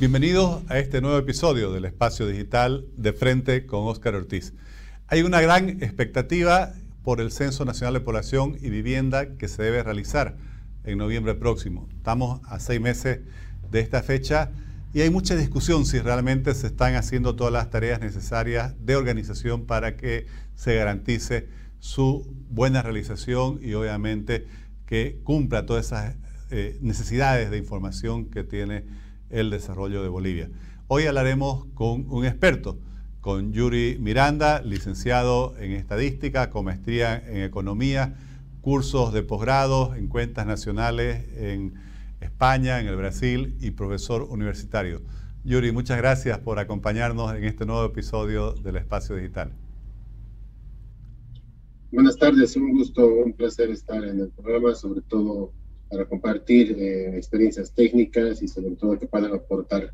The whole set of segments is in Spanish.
Bienvenidos a este nuevo episodio del Espacio Digital de Frente con Óscar Ortiz. Hay una gran expectativa por el Censo Nacional de Población y Vivienda que se debe realizar en noviembre próximo. Estamos a seis meses de esta fecha y hay mucha discusión si realmente se están haciendo todas las tareas necesarias de organización para que se garantice su buena realización y obviamente que cumpla todas esas eh, necesidades de información que tiene el desarrollo de Bolivia. Hoy hablaremos con un experto, con Yuri Miranda, licenciado en estadística, con maestría en economía, cursos de posgrado en cuentas nacionales en España, en el Brasil y profesor universitario. Yuri, muchas gracias por acompañarnos en este nuevo episodio del Espacio Digital. Buenas tardes, un gusto, un placer estar en el programa, sobre todo para compartir eh, experiencias técnicas y sobre todo que puedan aportar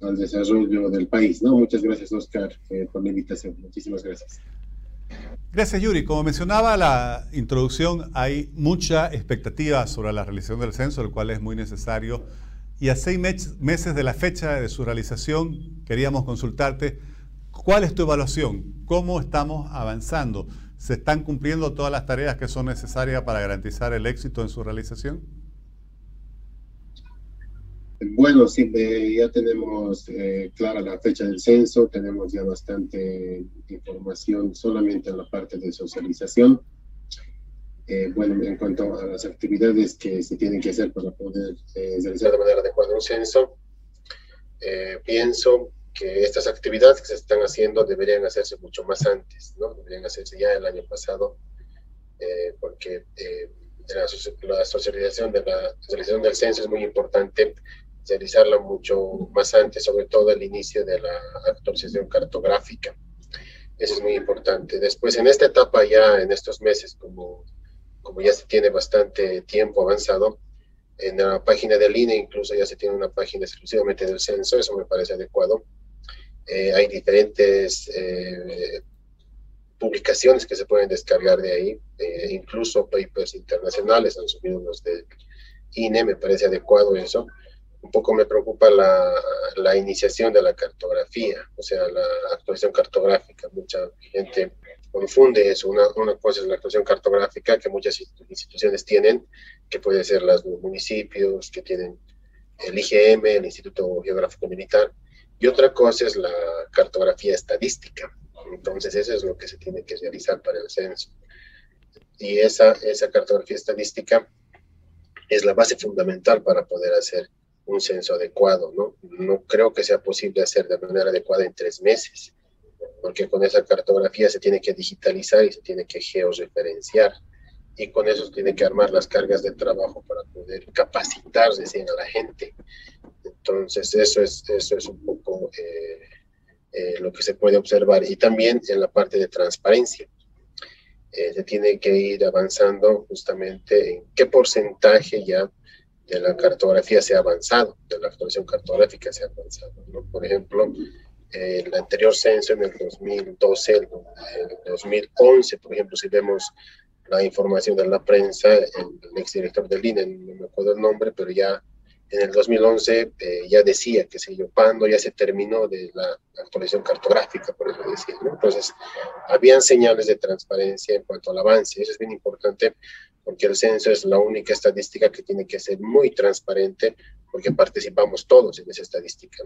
al desarrollo del país. ¿no? Muchas gracias, Oscar, eh, por la invitación. Muchísimas gracias. Gracias, Yuri. Como mencionaba la introducción, hay mucha expectativa sobre la realización del censo, el cual es muy necesario. Y a seis meses de la fecha de su realización, queríamos consultarte cuál es tu evaluación, cómo estamos avanzando. ¿Se están cumpliendo todas las tareas que son necesarias para garantizar el éxito en su realización? Bueno, sí, ya tenemos eh, clara la fecha del censo, tenemos ya bastante información solamente en la parte de socialización. Eh, bueno, en cuanto a las actividades que se tienen que hacer para poder eh, realizar de manera adecuada un censo, pienso que estas actividades que se están haciendo deberían hacerse mucho más antes, ¿no? Deberían hacerse ya el año pasado, eh, porque eh, la, socialización de la socialización del censo es muy importante realizarla mucho más antes, sobre todo el inicio de la actualización cartográfica. Eso es muy importante. Después, en esta etapa ya, en estos meses, como, como ya se tiene bastante tiempo avanzado, en la página del INE incluso ya se tiene una página exclusivamente del censo, eso me parece adecuado eh, hay diferentes eh, publicaciones que se pueden descargar de ahí, eh, incluso papers internacionales han subido unos de INE, me parece adecuado eso. Un poco me preocupa la, la iniciación de la cartografía, o sea, la actuación cartográfica. Mucha gente confunde eso. Una, una cosa es la actuación cartográfica que muchas instituciones tienen, que puede ser los municipios, que tienen el IGM, el Instituto Geográfico Militar, y otra cosa es la cartografía estadística. Entonces, eso es lo que se tiene que realizar para el censo. Y esa, esa cartografía estadística es la base fundamental para poder hacer un censo adecuado, ¿no? No creo que sea posible hacer de manera adecuada en tres meses, porque con esa cartografía se tiene que digitalizar y se tiene que georreferenciar, y con eso se tiene que armar las cargas de trabajo para poder capacitar a la gente. Entonces, eso es, eso es un poco eh, eh, lo que se puede observar. Y también en la parte de transparencia. Eh, se tiene que ir avanzando justamente en qué porcentaje ya de la cartografía se ha avanzado, de la actualización cartográfica se ha avanzado. Por ejemplo, el anterior censo en el 2012, el, el 2011, por ejemplo, si vemos la información de la prensa, el, el exdirector del INE, no me acuerdo el nombre, pero ya en el 2011 eh, ya decía que se Pando ya se terminó de la actualización cartográfica, por eso decía, ¿no? Entonces, habían señales de transparencia en cuanto al avance, eso es bien importante porque el censo es la única estadística que tiene que ser muy transparente porque participamos todos en esa estadística.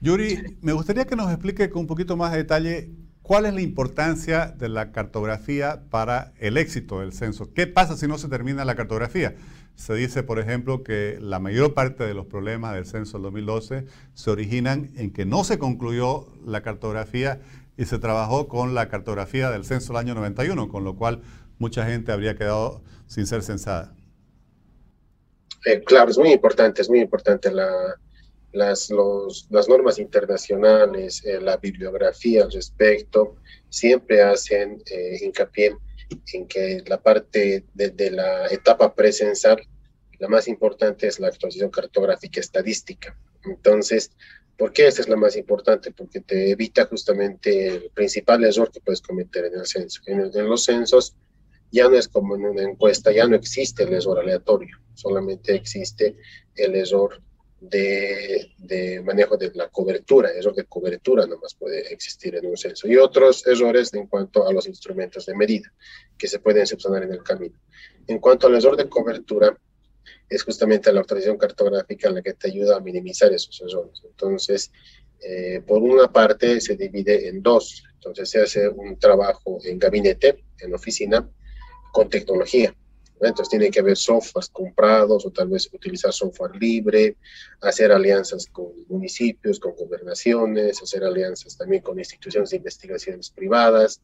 Yuri, me gustaría que nos explique con un poquito más de detalle cuál es la importancia de la cartografía para el éxito del censo. ¿Qué pasa si no se termina la cartografía? Se dice, por ejemplo, que la mayor parte de los problemas del censo del 2012 se originan en que no se concluyó la cartografía y se trabajó con la cartografía del censo del año 91, con lo cual mucha gente habría quedado sin ser censada. Eh, claro, es muy importante, es muy importante las, las normas internacionales, eh, la bibliografía al respecto, siempre hacen eh, hincapié en que la parte de, la etapa presensal, la más importante es la actualización cartográfica estadística. Entonces, ¿por qué esta es la más importante? Porque te evita justamente el principal error que puedes cometer en el censo. En, los censos ya no es como en una encuesta, ya no existe el error aleatorio, solamente existe el error de, manejo de la cobertura, error de cobertura nomás puede existir en un censo, y otros errores en cuanto a los instrumentos de medida que se pueden subsanar en el camino. En cuanto al error de cobertura, es justamente la autorización cartográfica la que te ayuda a minimizar esos errores. Entonces, eh, por una parte se divide en dos, entonces se hace un trabajo en gabinete, en oficina, con tecnología. Entonces tiene que haber softwares comprados o tal vez utilizar software libre, hacer alianzas con municipios, con gobernaciones, hacer alianzas también con instituciones de investigaciones privadas,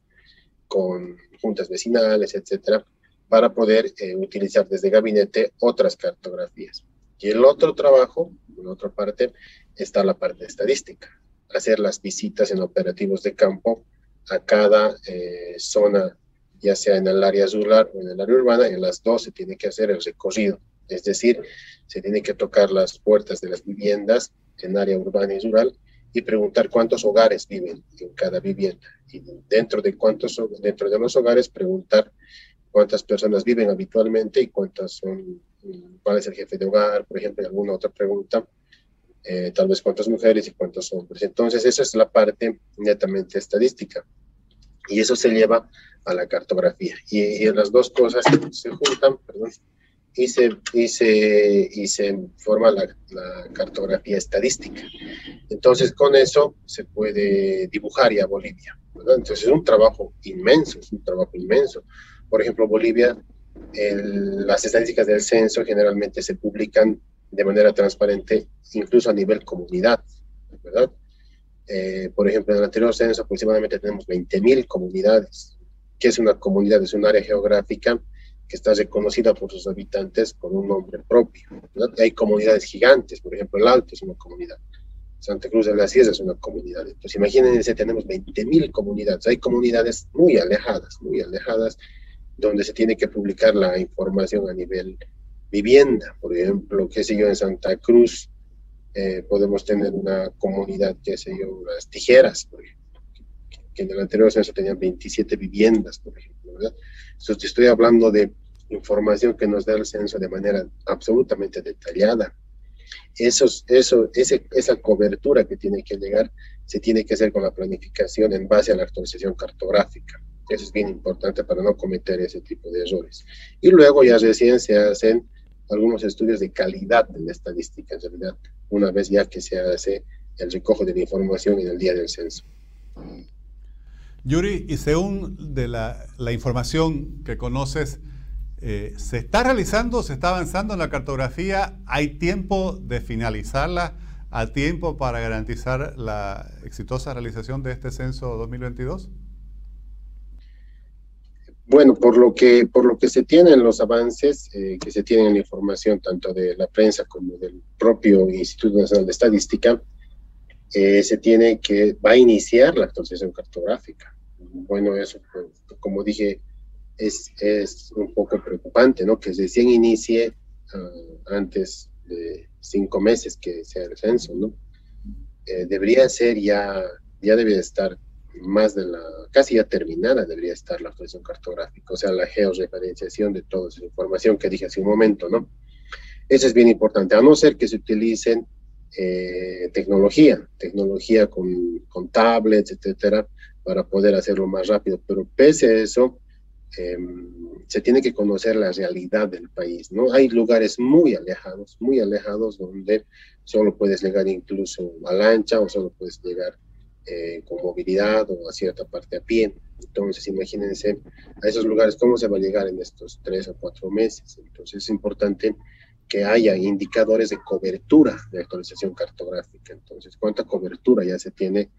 con juntas vecinales, etcétera, para poder eh, utilizar desde gabinete otras cartografías. Y el otro trabajo, en otra parte, está la parte estadística, hacer las visitas en operativos de campo a cada eh, zona ya sea en el área rural o en el área urbana, en las dos se tiene que hacer el recorrido, es decir, se tiene que tocar las puertas de las viviendas en área urbana y rural y preguntar cuántos hogares viven en cada vivienda y dentro de cuántos dentro de los hogares preguntar cuántas personas viven habitualmente y cuántas son cuál es el jefe de hogar, por ejemplo, y alguna otra pregunta, eh, tal vez cuántas mujeres y cuántos hombres. Entonces, esa es la parte netamente estadística. Y eso se lleva a la cartografía. Y, las dos cosas se juntan, perdón, y se, y se, y se forma la, cartografía estadística. Entonces, con eso se puede dibujar ya Bolivia. Entonces, es un trabajo inmenso, es un trabajo inmenso. Por ejemplo, Bolivia, las estadísticas del censo generalmente se publican de manera transparente, incluso a nivel comunidad, ¿verdad? Eh, por ejemplo, en el anterior censo aproximadamente tenemos 20.000 comunidades. ¿Qué es una comunidad? Es un área geográfica que está reconocida por sus habitantes con un nombre propio. Hay comunidades gigantes, por ejemplo, el Alto es una comunidad. Santa Cruz de la Sierra es una comunidad. Entonces, imagínense, tenemos 20.000 comunidades. Hay comunidades muy alejadas, muy alejadas, donde se tiene que publicar la información a nivel vivienda. Por ejemplo, qué sé yo, en Santa Cruz eh, podemos tener una comunidad, qué sé yo, las tijeras, por ejemplo, que en el anterior censo tenían 27 viviendas, por ejemplo, ¿verdad? Entonces, estoy hablando de información que nos da el censo de manera absolutamente detallada. Esos, eso, ese, esa cobertura que tiene que llegar se tiene que hacer con la planificación en base a la actualización cartográfica. Eso es bien importante para no cometer ese tipo de errores. Y luego ya recién se hacen algunos estudios de calidad de la estadística, en realidad, una vez ya que se hace el recojo de la información en el día del censo. Yuri, y según de la, información que conoces, eh, ¿se está realizando, se está avanzando en la cartografía? ¿Hay tiempo de finalizarla? ¿A tiempo para garantizar la exitosa realización de este censo 2022? Bueno, por lo que, por lo que se tienen los avances eh, que se tienen en la información, tanto de la prensa como del propio Instituto Nacional de Estadística, eh, se tiene que, va a iniciar la actualización cartográfica. Bueno, eso, pues, como dije, es, es un poco preocupante, ¿no? Que recién inicie ah, antes de cinco meses que sea el censo, ¿no? Eh, debería ser ya, ya debe estar más de la, casi ya terminada debería estar la actualización cartográfica, o sea, la georreferenciación de toda esa información que dije hace un momento, ¿no? Eso es bien importante, a no ser que se utilicen eh, tecnología, tecnología con, con, tablets, etcétera, para poder hacerlo más rápido, pero pese a eso, em, se tiene que conocer la realidad del país, ¿no? Hay lugares muy alejados, muy alejados, donde solo puedes llegar incluso a lancha o solo puedes llegar eh, con movilidad o a cierta parte a pie. Entonces, imagínense a esos lugares cómo se va a llegar en estos tres o cuatro meses. Entonces, es importante que haya indicadores de cobertura de actualización cartográfica. Entonces, ¿cuánta cobertura ya se tiene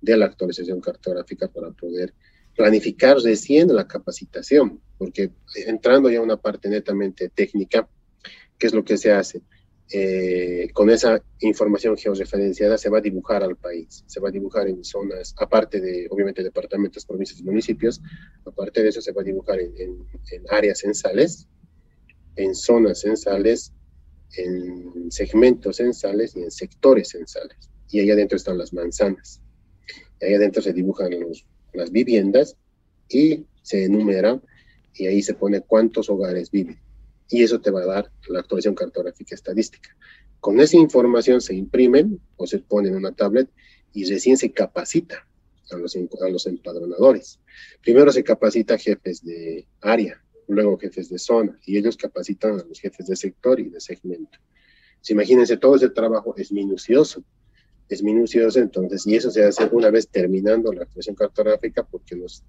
de la actualización cartográfica para poder planificar recién la capacitación? Porque entrando ya a una parte netamente técnica, ¿qué es lo que se hace? Eh, con esa información georreferenciada se va a dibujar al país, se va a dibujar en zonas, aparte de, obviamente, departamentos, provincias y municipios, aparte de eso se va a dibujar en, áreas censales, en zonas censales, en segmentos censales y en sectores censales. Y ahí adentro están las manzanas. Y ahí adentro se dibujan las viviendas y se enumeran y ahí se pone cuántos hogares viven y eso te va a dar la actualización cartográfica estadística. Con esa información se imprimen o se pone en una tablet y recién se capacita a los, a los empadronadores. Primero se capacita jefes de área, luego jefes de zona, y ellos capacitan a los jefes de sector y de segmento. Si imagínense, todo ese trabajo es minucioso, es minucioso, entonces, y eso se hace una vez terminando la actuación cartográfica, porque los,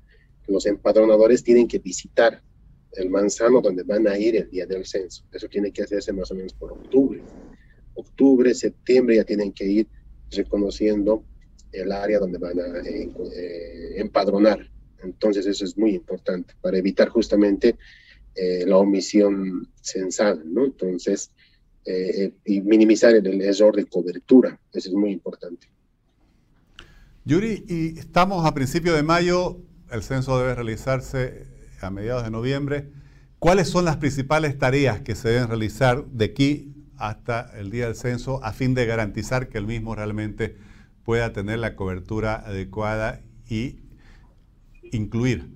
los empadronadores tienen que visitar el manzano donde van a ir el día del censo. Eso tiene que hacerse más o menos por octubre. Octubre, septiembre ya tienen que ir reconociendo el área donde van a eh, eh, empadronar. Entonces eso es muy importante para evitar justamente eh, la omisión censal, ¿no? Entonces, y minimizar el, error de cobertura, eso es muy importante. Yuri, y estamos a principios de mayo, el censo debe realizarse a mediados de noviembre. ¿Cuáles son las principales tareas que se deben realizar de aquí hasta el día del censo a fin de garantizar que el mismo realmente pueda tener la cobertura adecuada y incluir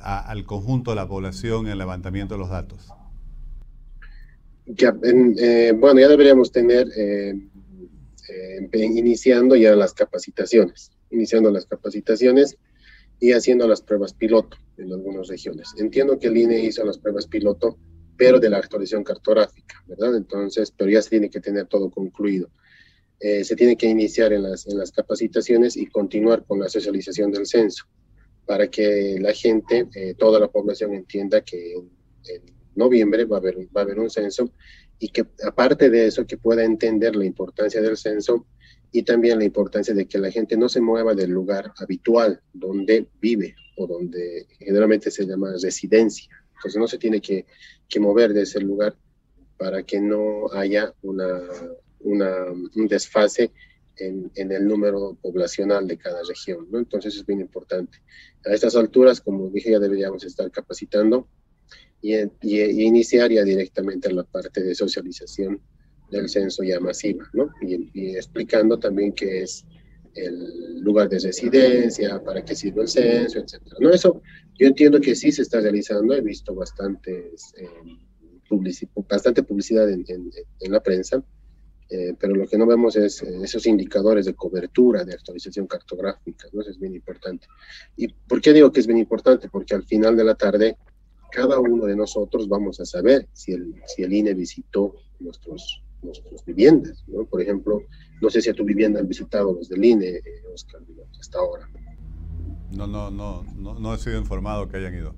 al conjunto de la población en el levantamiento de los datos? Ya, eh, bueno, ya deberíamos tener eh, eh, iniciando ya las capacitaciones, iniciando las capacitaciones y haciendo las pruebas piloto en algunas regiones. Entiendo que el INE hizo las pruebas piloto, pero de la actualización cartográfica, ¿verdad? Entonces, pero ya se tiene que tener todo concluido. Eh, se tiene que iniciar en las, en las capacitaciones y continuar con la socialización del censo para que la gente, eh, toda la población entienda que en, noviembre va a, haber, va a haber un censo y que aparte de eso que pueda entender la importancia del censo y también la importancia de que la gente no se mueva del lugar habitual donde vive o donde generalmente se llama residencia. Entonces no se tiene que, que mover de ese lugar para que no haya una, un desfase en, el número poblacional de cada región, ¿no? Entonces es bien importante. A estas alturas, como dije, ya deberíamos estar capacitando y, iniciar ya directamente la parte de socialización del censo ya masiva, ¿no? Y, explicando también qué es el lugar de residencia, para qué sirve el censo, etcétera. No, eso yo entiendo que sí se está realizando, he visto bastantes, eh, bastante publicidad en, en la prensa, eh, pero lo que no vemos es eh, esos indicadores de cobertura, de actualización cartográfica, ¿no? Eso es bien importante. ¿Y por qué digo que es bien importante? Porque al final de la tarde, cada uno de nosotros vamos a saber si el, si el INE visitó nuestros, nuestras viviendas, ¿no? Por ejemplo, no sé si a tu vivienda han visitado los del INE, eh, Oscar, hasta ahora. No, no, no, no, no he sido informado que hayan ido.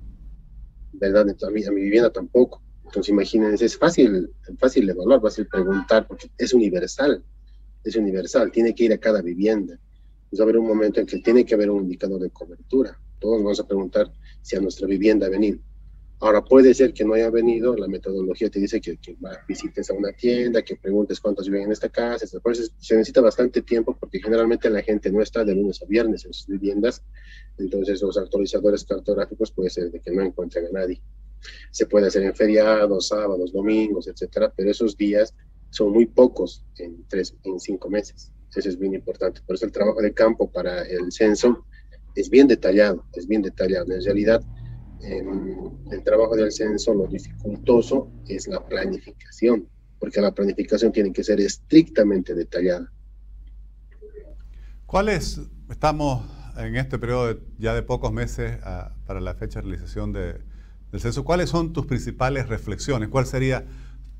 ¿Verdad? a, mí, a mi vivienda tampoco. Entonces imagínense, es fácil, fácil evaluar, fácil preguntar, porque es universal, es universal, tiene que ir a cada vivienda. va a haber un momento en que tiene que haber un indicador de cobertura. Todos vamos a preguntar si a nuestra vivienda ha venido. Ahora puede ser que no haya venido, la metodología te dice que, que visites a una tienda, que preguntes cuántos viven en esta casa, por eso se necesita bastante tiempo porque generalmente la gente no está de lunes a viernes en sus viviendas, entonces los actualizadores cartográficos puede ser de que no encuentren a nadie. Se puede hacer en feriados, sábados, domingos, etcétera, pero esos días son muy pocos en tres, en cinco meses. Eso es bien importante. Por eso el trabajo de campo para el censo es bien detallado, es bien detallado. En realidad, en el trabajo del censo lo dificultoso es la planificación, porque la planificación tiene que ser estrictamente detallada. ¿Cuál es, estamos en este periodo ya de pocos meses ah, para la fecha de realización de, del censo, ¿cuáles son tus principales reflexiones? ¿Cuál sería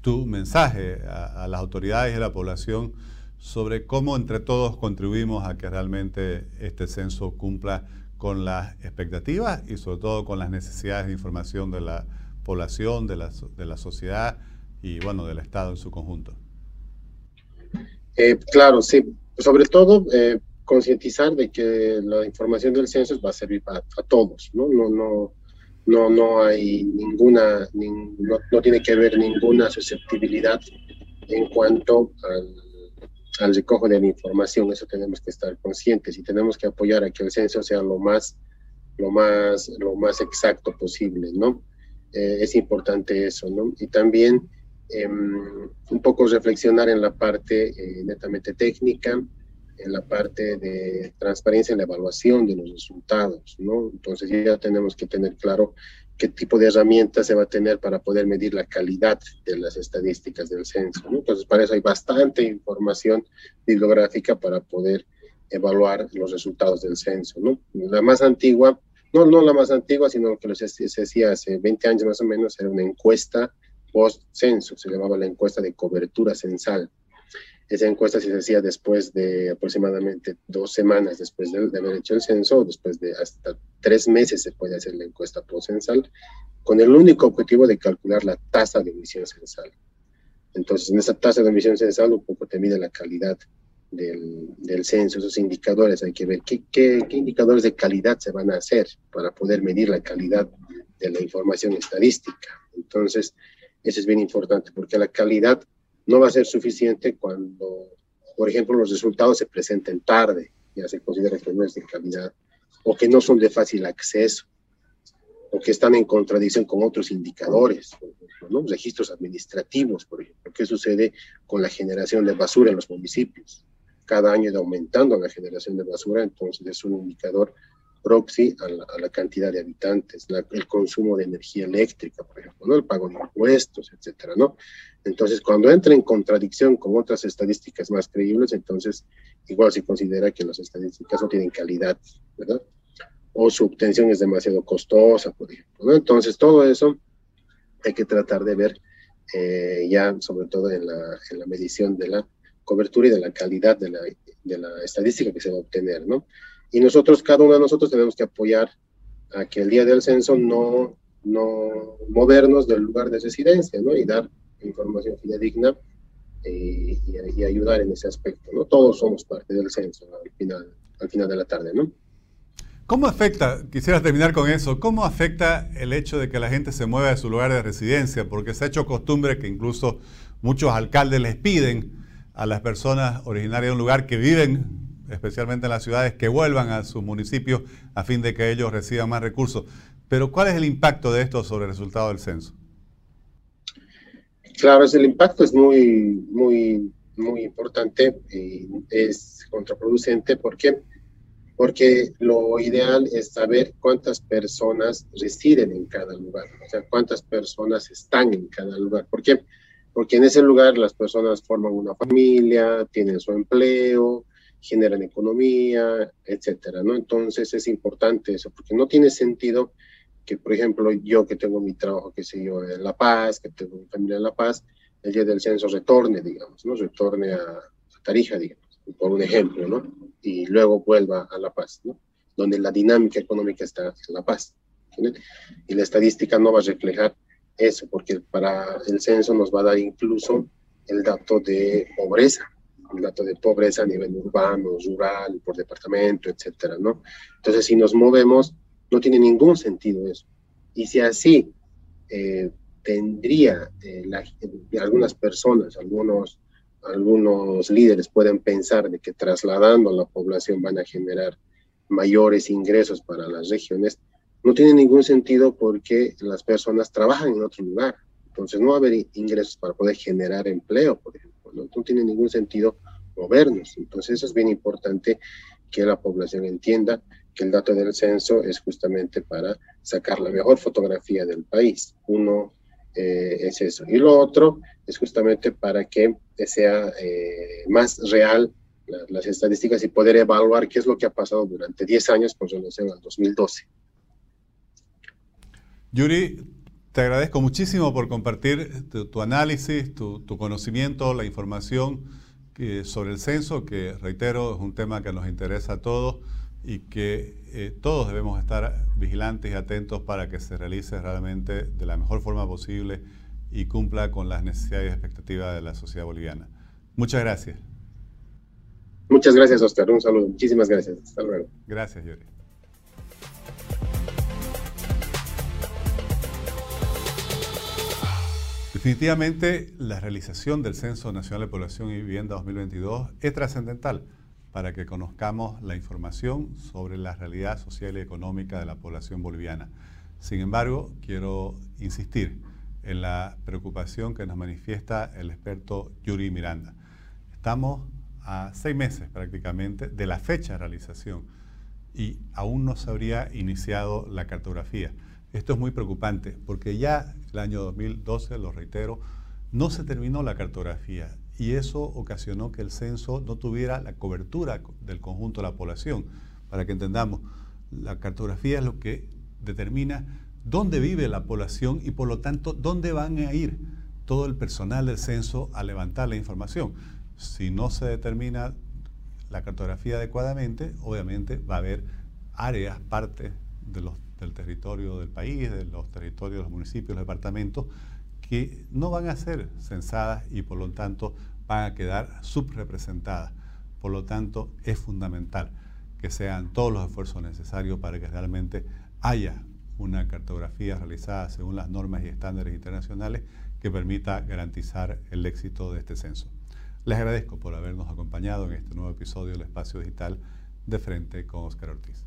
tu mensaje a, las autoridades y a la población sobre cómo entre todos contribuimos a que realmente este censo cumpla con las expectativas y sobre todo con las necesidades de información de la población, de la, de la sociedad y bueno, del Estado en su conjunto? Eh, claro, sí. Sobre todo, eh, concientizar de que la información del censo va a servir para, a todos, ¿no? No, no no, no hay ninguna, no, tiene que haber ninguna susceptibilidad en cuanto al, al, recojo de la información. Eso tenemos que estar conscientes y tenemos que apoyar a que el censo sea lo más, lo más, lo más exacto posible, ¿no? Eh, es importante eso, ¿no? Y también em, un poco reflexionar en la parte eh, netamente técnica, en la parte de transparencia en la evaluación de los resultados, ¿no? Entonces ya tenemos que tener claro qué tipo de herramientas se va a tener para poder medir la calidad de las estadísticas del censo. Entonces, para eso hay bastante información bibliográfica para poder evaluar los resultados del censo. La más antigua, no, no la más antigua, sino lo que se, hacía hace 20 años más o menos, era una encuesta post-censo, se llamaba la encuesta de cobertura censal. Esa encuesta se hacía después de aproximadamente dos semanas después de, haber hecho el censo, después de hasta tres meses se puede hacer la encuesta post-censal, con el único objetivo de calcular la tasa de emisión censal. Entonces, en esa tasa de emisión censal un poco te mide la calidad del, censo, esos indicadores, hay que ver qué indicadores de calidad se van a hacer para poder medir la calidad de la información estadística. Entonces, eso es bien importante, porque la calidad no va a ser suficiente cuando, por ejemplo, los resultados se presenten tarde, ya se considera que no es de calidad, o que no son de fácil acceso, o que están en contradicción con otros indicadores, ¿no? registros administrativos, por ejemplo. ¿Qué sucede con la generación de basura en los municipios? Cada año va aumentando la generación de basura, entonces es un indicador proxy a la, cantidad de habitantes, el consumo de energía eléctrica, por ejemplo, ¿no? el pago de impuestos, etcétera, ¿no? Entonces, cuando entra en contradicción con otras estadísticas más creíbles, entonces igual se considera que las estadísticas no tienen calidad, ¿verdad? O su obtención es demasiado costosa, por ejemplo, ¿no? Entonces, todo eso hay que tratar de ver eh, ya, sobre todo en la, en la medición de la cobertura y de la calidad de la, de la estadística que se va a obtener, ¿no? Y nosotros, cada uno de nosotros tenemos que apoyar a que el día del censo no, no movernos del lugar de residencia, ¿no? Y dar información fidedigna eh, y, ayudar en ese aspecto, ¿no? Todos somos parte del censo al final, al final de la tarde, ¿no? ¿Cómo afecta, quisiera terminar con eso, cómo afecta el hecho de que la gente se mueva de su lugar de residencia? Porque se ha hecho costumbre que incluso muchos alcaldes les piden a las personas originarias de un lugar que viven especialmente en las ciudades, que vuelvan a sus municipios a fin de que ellos reciban más recursos. Pero ¿cuál es el impacto de esto sobre el resultado del censo? Claro, el impacto es muy, muy, muy importante y es contraproducente. ¿Por qué? Porque lo ideal es saber cuántas personas residen en cada lugar, o sea, cuántas personas están en cada lugar. ¿Por qué? Porque en ese lugar las personas forman una familia, tienen su empleo, generan economía, etcétera, ¿no? Entonces es importante eso, porque no tiene sentido que, por ejemplo, yo que tengo mi trabajo, que sé yo, en La Paz, que tengo mi familia en La Paz, el día del censo retorne, digamos, ¿no? Retorne a, Tarija, digamos, por un ejemplo, ¿no? Y luego vuelva a La Paz, ¿no? Donde la dinámica económica está en La Paz. Y la estadística no va a reflejar eso, porque para el censo nos va a dar incluso el dato de pobreza, un dato de pobreza a nivel urbano, rural, por departamento, etcétera, ¿no? Entonces, si nos movemos, no tiene ningún sentido eso. Y si así eh, tendría eh, algunas personas, algunos, algunos líderes pueden pensar de que trasladando a la población van a generar mayores ingresos para las regiones, no tiene ningún sentido porque las personas trabajan en otro lugar. Entonces no va a haber ingresos para poder generar empleo, por ejemplo. ¿No? tiene ningún sentido movernos. Entonces es bien importante que la población entienda que el dato del censo es justamente para sacar la mejor fotografía del país. Uno eh, es eso. Y lo otro es justamente para que sea eh, más real las estadísticas y poder evaluar qué es lo que ha pasado durante 10 años con relación al 2012. Yuri, te agradezco muchísimo por compartir tu, análisis, tu, conocimiento, la información sobre el censo, que reitero, es un tema que nos interesa a todos y que eh, todos debemos estar vigilantes y atentos para que se realice realmente de la mejor forma posible y cumpla con las necesidades y expectativas de la sociedad boliviana. Muchas gracias. Muchas gracias, Oscar. Un saludo. Muchísimas gracias. Hasta luego. Gracias, Yuri. Definitivamente, la realización del Censo Nacional de Población y Vivienda 2022 es trascendental para que conozcamos la información sobre la realidad social y económica de la población boliviana. Sin embargo, quiero insistir en la preocupación que nos manifiesta el experto Yuri Miranda. Estamos a seis meses prácticamente de la fecha de realización y aún no se habría iniciado la cartografía. Esto es muy preocupante porque ya el año 2012, lo reitero, no se terminó la cartografía y eso ocasionó que el censo no tuviera la cobertura del conjunto de la población. Para que entendamos, la cartografía es lo que determina dónde vive la población y por lo tanto dónde van a ir todo el personal del censo a levantar la información. Si no se determina la cartografía adecuadamente, obviamente va a haber áreas, partes del territorio del país, de los territorios los municipios, los departamentos, que no van a ser censadas y por lo tanto van a quedar subrepresentadas. Por lo tanto, es fundamental que sean todos los esfuerzos necesarios para que realmente haya una cartografía realizada según las normas y estándares internacionales que permita garantizar el éxito de este censo. Les agradezco por habernos acompañado en este nuevo episodio del Espacio Digital de Frente con Oscar Ortiz.